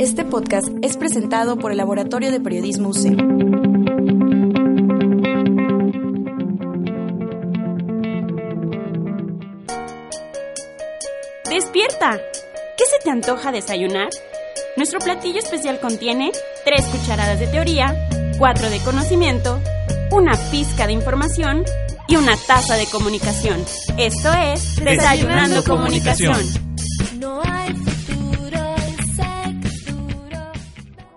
Este podcast es presentado por el Laboratorio de Periodismo UC. ¡Despierta! ¿Qué se te antoja desayunar? Nuestro platillo especial contiene tres cucharadas de teoría, cuatro de conocimiento, una pizca de información y una taza de comunicación. Esto es Desayunando, Comunicación.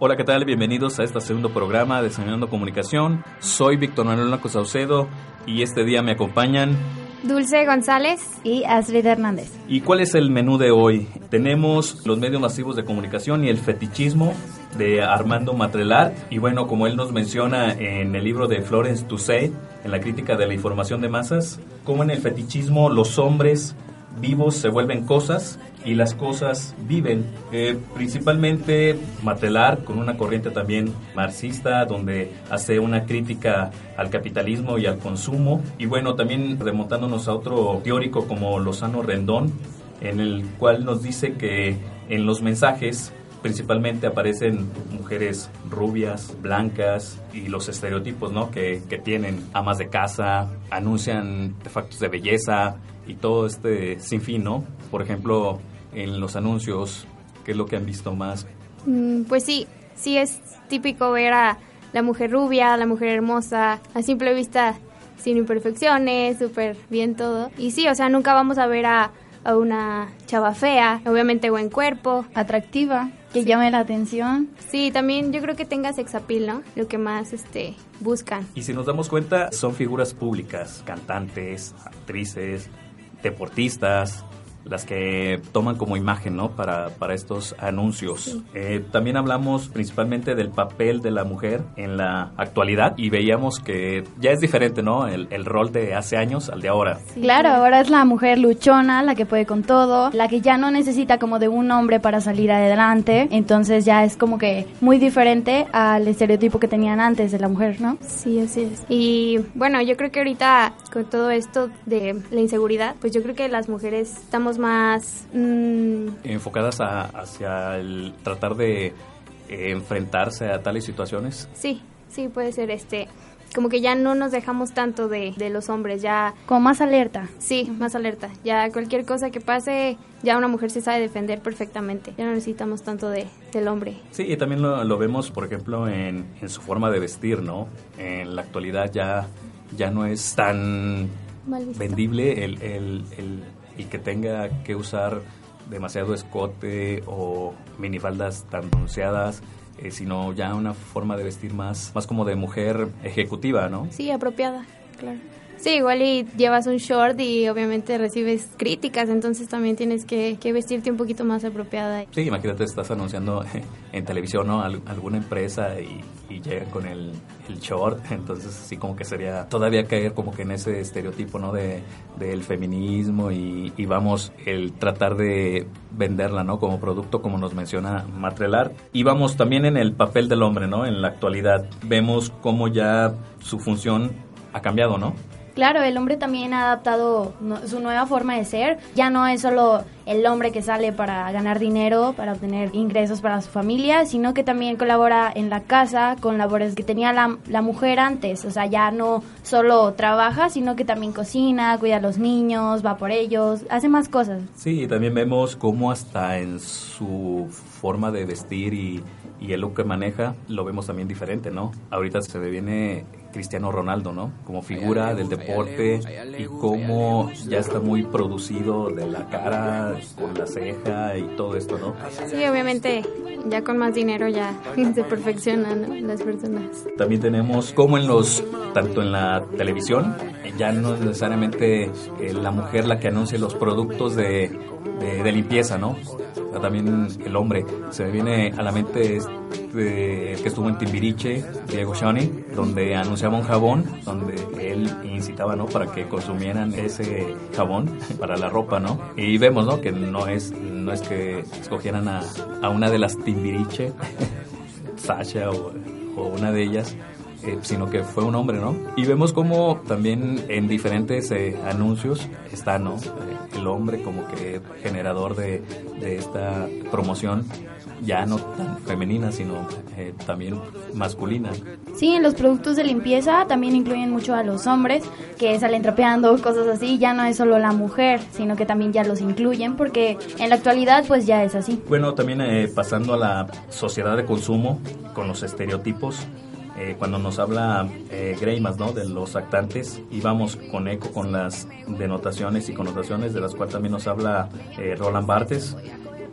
Hola, ¿qué tal? Bienvenidos a este segundo programa de Desayunando Comunicación. Soy Víctor Manuel Blanco Saucedo y este día me acompañan Dulce González y Astrid Hernández. ¿Y cuál es el menú de hoy? Tenemos los medios masivos de comunicación y el fetichismo de Armando Matrelar. Y bueno, como él nos menciona en el libro de Florence Toussaint, en la crítica de la información de masas, como en el fetichismo los hombres vivos se vuelven cosas y las cosas viven. Eh, principalmente Matelar, con una corriente también marxista, donde hace una crítica al capitalismo y al consumo. Y bueno, también remontándonos a otro teórico como Lozano Rendón, en el cual nos dice que en los mensajes principalmente aparecen mujeres rubias, blancas y los estereotipos ¿no? que, que tienen amas de casa, anuncian artefactos de belleza y todo este sinfín, ¿no? Por ejemplo, en los anuncios, ¿qué es lo que han visto más? Mm, pues sí, sí es típico ver a la mujer rubia, la mujer hermosa, a simple vista sin imperfecciones, súper bien todo. Y sí, o sea, nunca vamos a ver a, a una chava fea, obviamente buen cuerpo, atractiva, que llame la atención. Sí, también yo creo que tenga sex appeal, ¿no? Lo que más este buscan. Y si nos damos cuenta, son figuras públicas, cantantes, actrices, deportistas, las que toman como imagen ¿no? para, para estos anuncios. Eh, también hablamos principalmente del papel de la mujer en la actualidad y veíamos que ya es diferente ¿no? el, el rol de hace años al de ahora. Sí, claro, ahora es la mujer luchona, la que puede con todo, la que ya no necesita como de un hombre para salir adelante, entonces ya es como que muy diferente al estereotipo que tenían antes de la mujer, ¿no? Sí, así es. Y bueno, yo creo que ahorita con todo esto de la inseguridad, pues yo creo que las mujeres estamos más... Mmm... Enfocadas a, hacia el tratar de eh, enfrentarse a tales situaciones. Sí, sí, puede ser este como que ya no nos dejamos tanto de, de, los hombres, ya... Como más alerta. Sí, más alerta. Ya cualquier cosa que pase, ya una mujer se sabe defender perfectamente. Ya no necesitamos tanto de, del hombre. Sí, y también lo, lo vemos, por ejemplo, en, en, su forma de vestir, ¿no? En la actualidad ya, ya no es tan vendible el, el, el, el que tenga que usar demasiado escote o minifaldas tan pronunciadas eh, sino ya una forma de vestir más, más como de mujer ejecutiva, ¿no? Sí, apropiada, claro. Sí, igual y llevas un short y obviamente recibes críticas, entonces también tienes que, que vestirte un poquito más apropiada. Sí, imagínate, estás anunciando en televisión, ¿no? Al, alguna empresa y, y llegan con el, el, short, entonces sí como que sería todavía caer como que en ese estereotipo, ¿no? De, del feminismo y, y vamos, el tratar de venderla, ¿no? Como producto, como nos menciona Matrelar. Y vamos también en el papel del hombre, ¿no? En la actualidad vemos cómo ya su función ha cambiado, ¿no? Claro, el hombre también ha adaptado su nueva forma de ser. Ya no es solo el hombre que sale para ganar dinero, para obtener ingresos para su familia, sino que también colabora en la casa con labores que tenía la, la mujer antes. O sea, ya no solo trabaja, sino que también cocina, cuida a los niños, va por ellos, hace más cosas. Sí, y también vemos cómo hasta en su forma de vestir y, y el look que maneja lo vemos también diferente, ¿no? Ahorita se me viene Cristiano Ronaldo, ¿no? Como figura del deporte y cómo ya está muy producido de la cara, con la ceja y todo esto, ¿no? Sí, obviamente ya con más dinero ya se perfeccionan las personas. También tenemos como en los, tanto en la televisión, ya no es necesariamente eh, la mujer la que anuncia los productos de, de, de limpieza, ¿no? también el hombre. Se me viene a la mente este, que estuvo en Timbiriche, Diego Shani, donde anunciaba un jabón, donde él incitaba, ¿no? Para que consumieran ese jabón para la ropa, ¿no? Y vemos, ¿no? Que no es, no es que escogieran a, a una de las Timbiriche, Sasha o, o una de ellas, eh, sino que fue un hombre, ¿no? Y vemos como también en diferentes eh, anuncios está, ¿no? Eh, el hombre como que generador de, de esta promoción ya no tan femenina, sino eh, también masculina. Sí, en los productos de limpieza también incluyen mucho a los hombres que salen trapeando, cosas así. Ya no es solo la mujer, sino que también ya los incluyen porque en la actualidad pues ya es así. Bueno, también eh, pasando a la sociedad de consumo con los estereotipos. eh, cuando nos habla eh, Greimas, ¿no? De los actantes, y vamos con eco con las denotaciones y connotaciones, de las cuales también nos habla eh, Roland Barthes.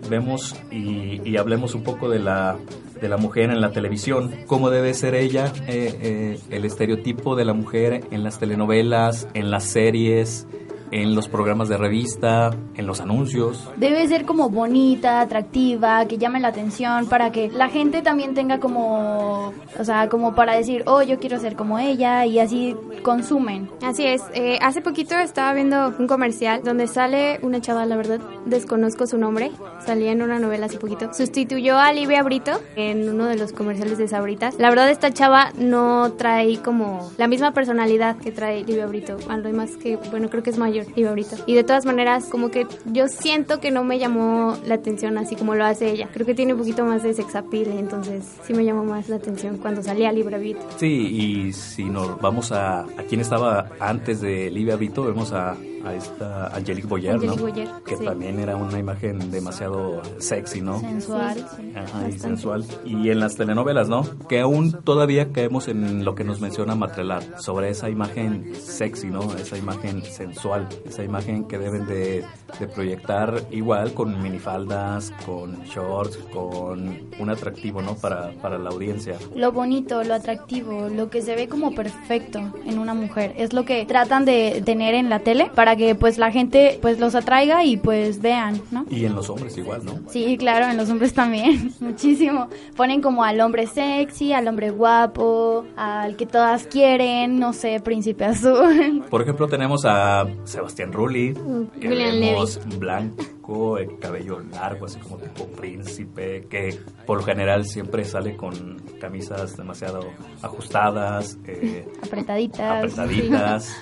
Vemos y, y hablemos un poco de la, de la mujer en la televisión, cómo debe ser ella, eh, eh, el estereotipo de la mujer en las telenovelas, en las series, en los programas de revista, en los anuncios. Debe ser como bonita, atractiva, que llame la atención para que la gente también tenga como, o sea, como para decir, oh, yo quiero ser como ella y así consumen. Así es. Eh, hace poquito estaba viendo un comercial donde sale una chava, la verdad, desconozco su nombre. Salía en una novela hace poquito. Sustituyó a Livia Brito en uno de los comerciales de Sabritas. La verdad, esta chava no trae como la misma personalidad que trae Livia Brito. Además que, bueno, creo que es mayor Livia Brito. Y de todas maneras, como que yo siento que no me llamó la atención así como lo hace ella. Creo que tiene un poquito más de sex appeal, entonces sí me llamó más la atención cuando salía Brito. Sí, y si nos vamos a, a quién estaba antes de Livia vemos a, a esta Angelique Boyer, ¿no? Boyer, que sí. también era una imagen demasiado sexy, ¿no? Sensual. Sí, Ajá, y sensual. Y en las telenovelas, ¿no? Que aún todavía caemos en lo que nos menciona Matrelar, sobre esa imagen sexy, ¿no? Esa imagen sensual, esa imagen que deben de, de proyectar igual con minifaldas, con shorts, con un atractivo, ¿no? Para, para la audiencia. Lo bonito, lo atractivo, lo que se ve como perfecto en una mujer, es lo que tratan de tener en la tele para que pues la gente pues los atraiga y pues vean, ¿no? Y en los hombres igual, ¿no? Sí, claro, en los hombres también, muchísimo. Ponen como al hombre sexy, al hombre guapo, al que todas quieren, no sé, príncipe azul. Por ejemplo, tenemos a Sebastián Rulli, que vemos blanco, el cabello largo, así como tipo príncipe, que por lo general siempre sale con camisas demasiado ajustadas, eh, Apretaditas. apretaditas.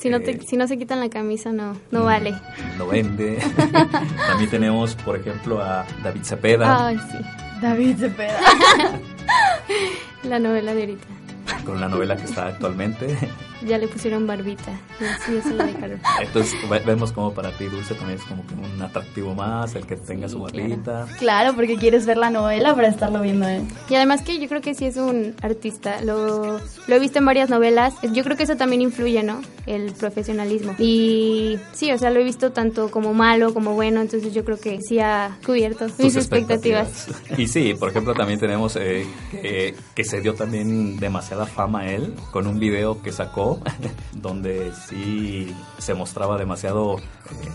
Si no, te, eh, si no se quitan la camisa, no, no vale. No vende. También tenemos, por ejemplo, a David Cepeda, Ay, sí. David Cepeda. La novela de ahorita. con la novela que está actualmente. Ya le pusieron barbita. Sí, eso lo dejaron. Entonces ve- vemos como para ti Dulce también es como que un atractivo más, el que tenga su barbita. Claro, porque quieres ver la novela para estarlo viendo ¿eh? Y además que yo creo que sí es un artista. Lo, lo he visto en varias novelas. Yo creo que eso también influye, ¿no? El profesionalismo. Y sí, o sea, lo he visto tanto como malo como bueno. Entonces yo creo que sí ha cubierto tus mis expectativas. Y sí, por ejemplo, también tenemos eh, que, que se dio también demasiada fama a él con un video que sacó donde sí se mostraba demasiado eh,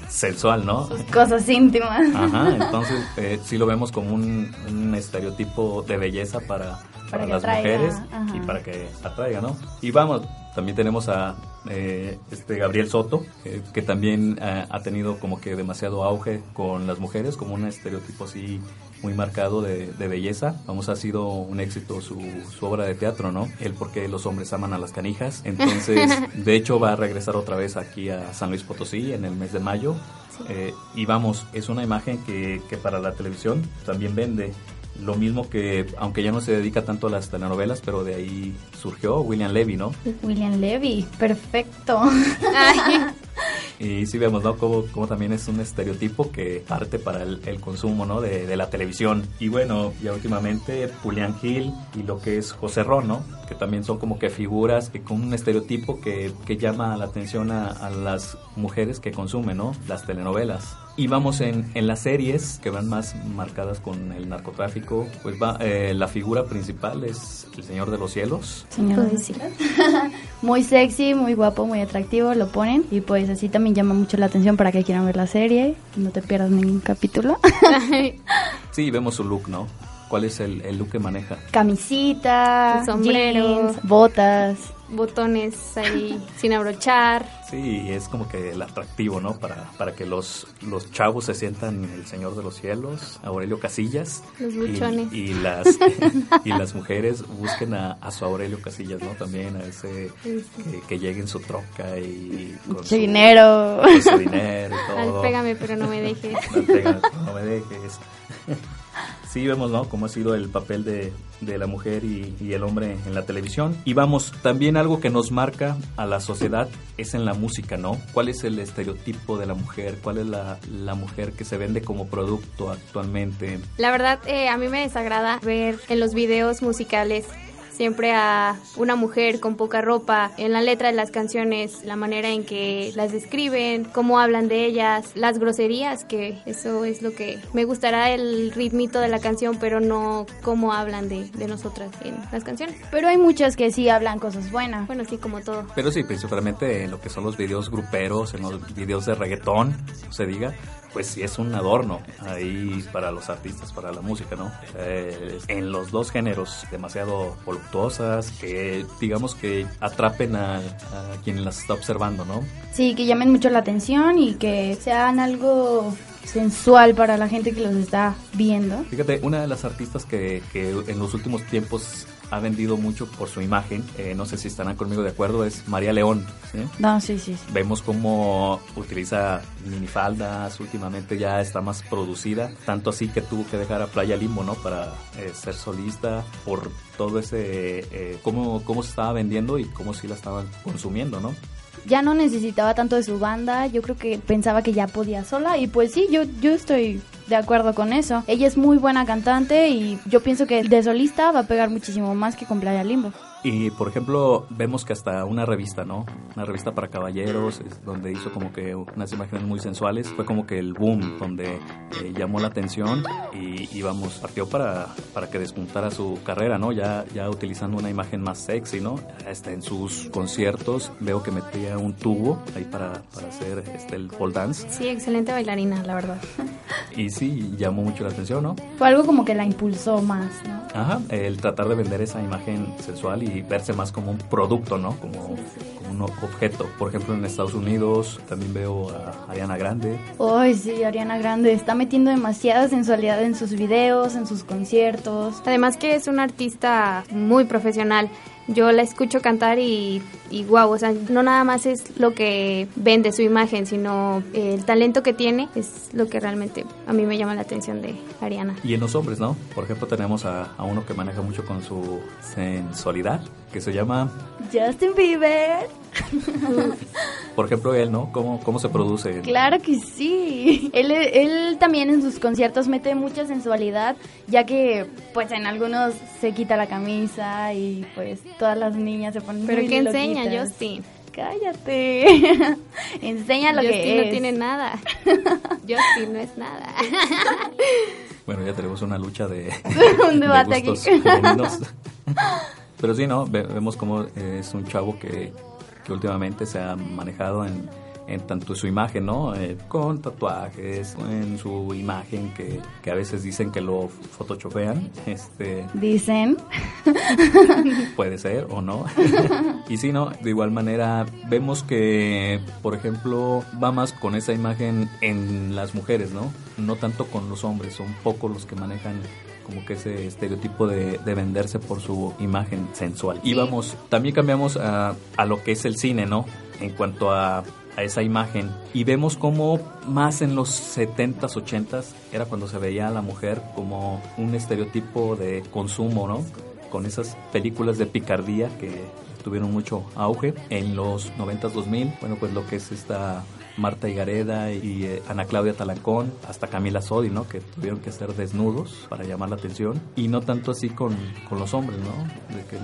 sensual, ¿no? Cosas íntimas. Ajá, entonces eh, sí lo vemos como un, un estereotipo de belleza para, para, las mujeres ajá. y para que atraiga, ¿no? Y vamos, también tenemos a eh, este Gabriel Soto, eh, que también eh, ha tenido como que demasiado auge con las mujeres, como un estereotipo así muy marcado de, de belleza. Vamos, ha sido un éxito su, su obra de teatro, ¿no? El porque los hombres aman a las canijas. Entonces, de hecho, va a regresar otra vez aquí a San Luis Potosí en el mes de mayo. Eh, y vamos, es una imagen que, que para la televisión también vende. Lo mismo que, aunque ya no se dedica tanto a las telenovelas, pero de ahí surgió William Levy, ¿no? William Levy, perfecto. Ay, Y sí vemos, ¿no? Como, como también es un estereotipo que parte para el, el consumo, ¿no? De, de la televisión. Y bueno, ya últimamente Julián Gil y lo que es José Ron, ¿no? Que también son como que figuras que con un estereotipo que, que llama la atención a, a las mujeres que consumen, ¿no? Las telenovelas. Y vamos en, en las series que van más marcadas con el narcotráfico, pues va, eh, la figura principal es el Señor de los Cielos. Señor. Pues sí. Muy sexy, muy guapo, muy atractivo, lo ponen. Y pues así también llama mucho la atención para que quieran ver la serie. No te pierdas ningún capítulo. Sí, vemos su look, ¿no? ¿Cuál es el, el look que maneja? Camisita, sombrero. jeans, botas. Botones ahí sin abrochar. Sí, es como que el atractivo, ¿no? Para, para que los, los chavos se sientan el Señor de los Cielos, Aurelio Casillas. Los buchones. Y, y las, y las mujeres busquen a, a, su Aurelio Casillas, ¿no? También a ese que, que llegue en su troca y con su, dinero. Con su dinero y todo. Al pégame, pero no me dejes. Al pégame, pero no me dejes. Sí vemos, ¿no? Cómo ha sido el papel de, de la mujer y, el hombre en la televisión. Y vamos, también algo que nos marca a la sociedad es en la música, ¿no? ¿Cuál es el estereotipo de la mujer? ¿Cuál es la, la mujer que se vende como producto actualmente? La verdad, eh, a mí me desagrada ver en los videos musicales siempre a una mujer con poca ropa, en la letra de las canciones, la manera en que las describen, cómo hablan de ellas, las groserías, que eso es lo que me gustará el ritmito de la canción, pero no cómo hablan de, de nosotras en las canciones. Pero hay muchas que sí hablan cosas buenas. Bueno, sí, como todo. Pero sí, principalmente en lo que son los videos gruperos, en los videos de reggaetón, se diga, pues sí es un adorno ahí para los artistas, para la música, ¿no? Eh, en los dos géneros demasiado voluptuosas, que digamos que atrapen a, a quien las está observando, ¿no? Sí, que llamen mucho la atención y que sean algo sensual para la gente que los está viendo. Fíjate, una de las artistas que, que en los últimos tiempos ha vendido mucho por su imagen, eh, no sé si estarán conmigo de acuerdo, es María León. ¿sí? No, sí, sí, sí. Vemos cómo utiliza minifaldas, últimamente ya está más producida, tanto así que tuvo que dejar a Playa Limbo, ¿no? Para eh, ser solista por todo ese, eh, cómo, cómo se estaba vendiendo y cómo sí la estaban consumiendo, ¿no? ya no necesitaba tanto de su banda, yo creo que pensaba que ya podía sola y pues sí, yo, yo estoy de acuerdo con eso. Ella es muy buena cantante y yo pienso que de solista va a pegar muchísimo más que con Playa Limbo. Y por ejemplo, vemos que hasta una revista, ¿no? Una revista para caballeros, donde hizo como que unas imágenes muy sensuales, fue como que el boom, donde eh, llamó la atención y, y, vamos, partió para, para que despuntara su carrera, ¿no? Ya, ya utilizando una imagen más sexy, ¿no? Este, en sus conciertos veo que metía un tubo ahí para, para hacer este, el pole dance. Sí, excelente bailarina, la verdad. Y sí, llamó mucho la atención, ¿no? Fue algo como que la impulsó más, ¿no? Ajá, el tratar de vender esa imagen sensual y verse más como un producto, ¿no? Como, como un objeto. Por ejemplo, en Estados Unidos también veo a Ariana Grande. Ay, sí, Ariana Grande está metiendo demasiada sensualidad en sus videos, en sus conciertos. Además que es una artista muy profesional. Yo la escucho cantar y, y wow, o sea, no nada más es lo que vende su imagen, sino el talento que tiene es lo que realmente a mí me llama la atención de Ariana. Y en los hombres, ¿no? Por ejemplo, tenemos a, a uno que maneja mucho con su sensualidad, que se llama... Justin Bieber. Por ejemplo, él, ¿no? ¿Cómo, cómo se produce? Claro que sí. Él, él también en sus conciertos mete mucha sensualidad, ya que pues en algunos se quita la camisa y pues todas las niñas se ponen ¿Pero muy qué loquitas. enseña Justin? Cállate. enseña lo Justin que no tiene nada. Justin no es nada. Bueno, ya tenemos una lucha de, Un debate de aquí. Pero sí, ¿no? Ve- Vemos como es un chavo que, que últimamente se ha manejado en, en tanto su imagen, ¿no? Eh, con tatuajes, en su imagen que, que a veces dicen que lo photoshopean. Este, Dicen. puede ser o no. y sí, ¿no? De igual manera, vemos que, por ejemplo, va más con esa imagen en las mujeres, ¿no? No tanto con los hombres, son pocos los que manejan como que ese estereotipo de, de venderse por su imagen sensual. Y vamos, también cambiamos a, a lo que es el cine, ¿no? En cuanto a, a esa imagen. Y vemos como más en los 70s, 80s era cuando se veía a la mujer como un estereotipo de consumo, ¿no? Con esas películas de picardía que tuvieron mucho auge en los 90s, 2000. Bueno, pues lo que es esta Marta Higareda y eh, Ana Claudia Talancón, hasta Camila Sodi, ¿no? Que tuvieron que ser desnudos para llamar la atención. Y no tanto así con, con los hombres, ¿no? De que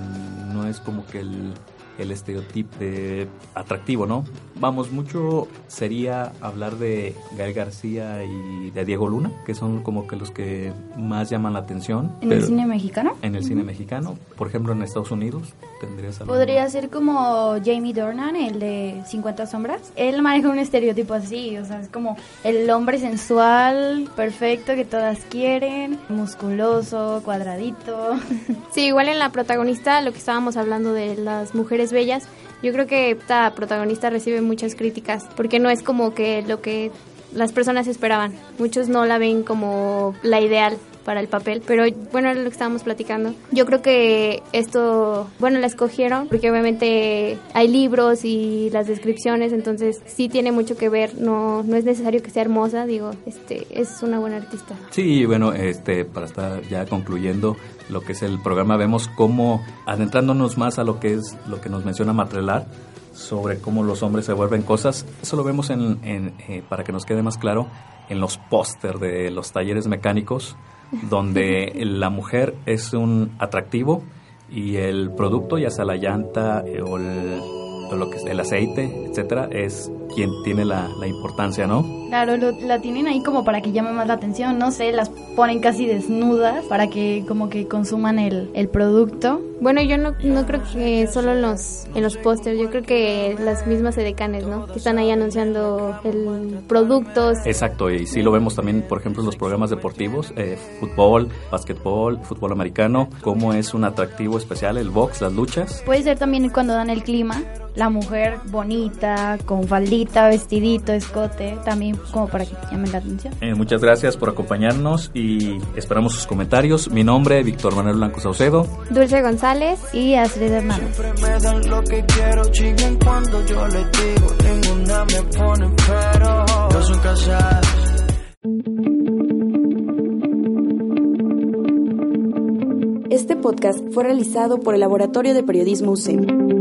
no es como que el, el estereotipo de atractivo, ¿no? Vamos, mucho sería hablar de Gael García y de Diego Luna, que son como que los que más llaman la atención. ¿En el cine mexicano? en el cine mexicano, por ejemplo en Estados Unidos, tendrías algún- Podría ser como Jamie Dornan, el de 50 sombras. Él maneja un estereotipo así, o sea, es como el hombre sensual, perfecto, que todas quieren, musculoso, cuadradito. Sí, igual en la protagonista, lo que estábamos hablando de las mujeres bellas. Yo creo que esta protagonista recibe muchas críticas porque no es como que lo que las personas esperaban. Muchos no la ven como la ideal para el papel, pero bueno, era lo que estábamos platicando. Yo creo que esto, bueno, la escogieron porque obviamente hay libros y las descripciones, entonces sí tiene mucho que ver, no, no es necesario que sea hermosa, digo, este, es una buena artista. Sí, bueno, este, para estar ya concluyendo lo que es el programa, vemos cómo, adentrándonos más a lo que es lo que nos menciona Matrelar, sobre cómo los hombres se vuelven cosas. Eso lo vemos en, eh, para que nos quede más claro, en los póster de los talleres mecánicos, donde la mujer es un atractivo y el producto, ya sea la llanta eh, o el lo que es el aceite, etcétera, es quien tiene la, la importancia, ¿no? Claro, la tienen ahí como para que llame más la atención, no sé, las ponen casi desnudas para que como que consuman el, el producto. Bueno, yo no, no creo que solo en los, en los pósters, yo creo que las mismas edecanes, ¿no? Que están ahí anunciando el productos. Exacto, y sí lo vemos también, por ejemplo, en los programas deportivos, eh, fútbol, básquetbol, fútbol americano, cómo es un atractivo especial el box, las luchas. Puede ser también cuando dan el clima, la mujer bonita, con faldita, vestidito, escote, también como para que llamen la atención. Eh, muchas gracias por acompañarnos y esperamos sus comentarios. Mi nombre, Víctor Manuel Blanco Saucedo. Dulce González y Astrid Hernández. Este podcast fue realizado por el Laboratorio de Periodismo UCEM.